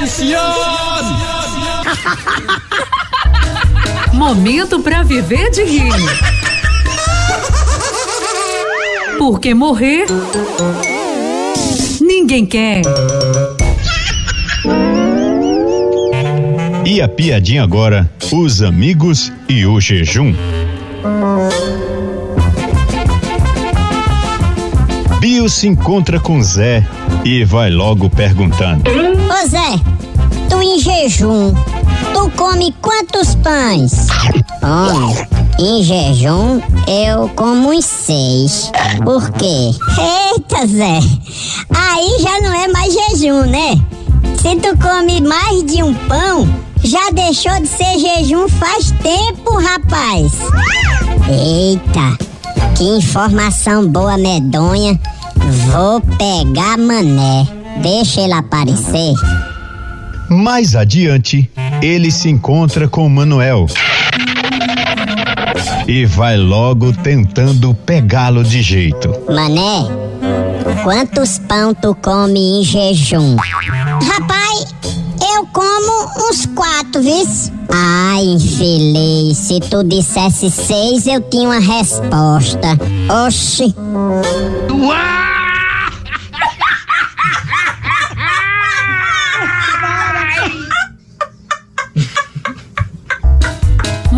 Atenção! Momento para viver de rir. Porque morrer ninguém quer. E a piadinha agora, os amigos e o jejum. Bio se encontra com Zé e vai logo perguntando: Ô Zé, tu em jejum, tu come quantos pães? Homem, em jejum eu como uns seis. Por quê? Eita, Zé, aí já não é mais jejum, né? Se tu come mais de um pão, já deixou de ser jejum faz tempo, rapaz. Eita, que informação boa, medonha. Vou pegar mané. Deixa ele aparecer. Mais adiante, ele se encontra com Manuel e vai logo tentando pegá-lo de jeito. Mané, quantos pão tu come em jejum? Rapaz, eu como uns quatro, vis? Ai, infeliz, se tu dissesse seis, eu tinha uma resposta. Oxi.